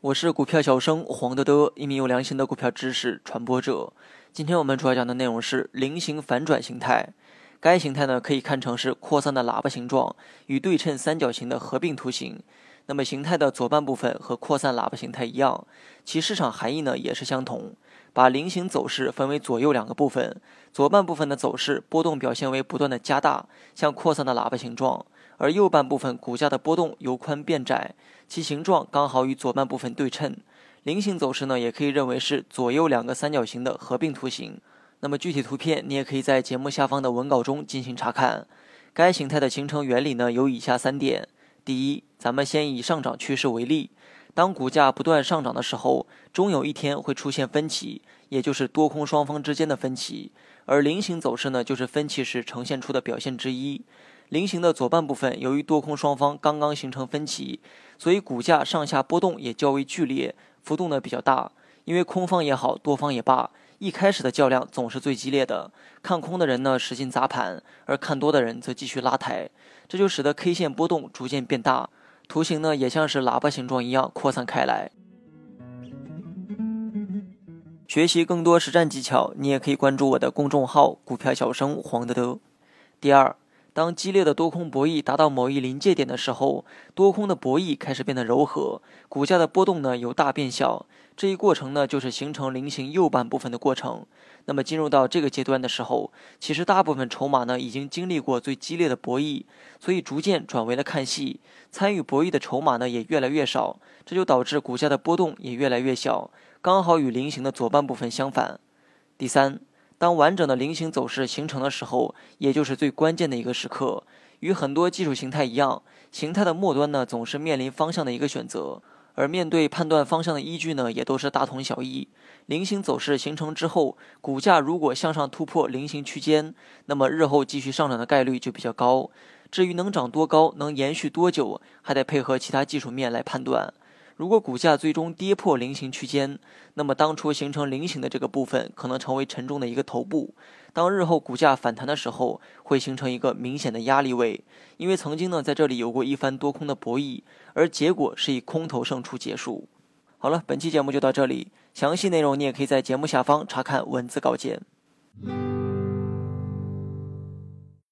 我是股票小生黄德德，一名有良心的股票知识传播者。今天我们主要讲的内容是菱形反转形态。该形态呢，可以看成是扩散的喇叭形状与对称三角形的合并图形。那么形态的左半部分和扩散喇叭形态一样，其市场含义呢也是相同。把菱形走势分为左右两个部分，左半部分的走势波动表现为不断的加大，像扩散的喇叭形状；而右半部分股价的波动由宽变窄，其形状刚好与左半部分对称。菱形走势呢，也可以认为是左右两个三角形的合并图形。那么具体图片你也可以在节目下方的文稿中进行查看。该形态的形成原理呢有以下三点：第一，咱们先以上涨趋势为例，当股价不断上涨的时候，终有一天会出现分歧，也就是多空双方之间的分歧。而菱形走势呢，就是分歧时呈现出的表现之一。菱形的左半部分由于多空双方刚刚形成分歧，所以股价上下波动也较为剧烈，幅度呢比较大。因为空方也好，多方也罢。一开始的较量总是最激烈的，看空的人呢使劲砸盘，而看多的人则继续拉抬，这就使得 K 线波动逐渐变大，图形呢也像是喇叭形状一样扩散开来。学习更多实战技巧，你也可以关注我的公众号“股票小生黄德德”。第二。当激烈的多空博弈达到某一临界点的时候，多空的博弈开始变得柔和，股价的波动呢由大变小。这一过程呢就是形成菱形右半部分的过程。那么进入到这个阶段的时候，其实大部分筹码呢已经经历过最激烈的博弈，所以逐渐转为了看戏。参与博弈的筹码呢也越来越少，这就导致股价的波动也越来越小，刚好与菱形的左半部分相反。第三。当完整的菱形走势形成的时候，也就是最关键的一个时刻。与很多技术形态一样，形态的末端呢总是面临方向的一个选择，而面对判断方向的依据呢也都是大同小异。菱形走势形成之后，股价如果向上突破菱形区间，那么日后继续上涨的概率就比较高。至于能涨多高、能延续多久，还得配合其他技术面来判断。如果股价最终跌破菱形区间，那么当初形成菱形的这个部分可能成为沉重的一个头部。当日后股价反弹的时候，会形成一个明显的压力位。因为曾经呢在这里有过一番多空的博弈，而结果是以空头胜出结束。好了，本期节目就到这里，详细内容你也可以在节目下方查看文字稿件。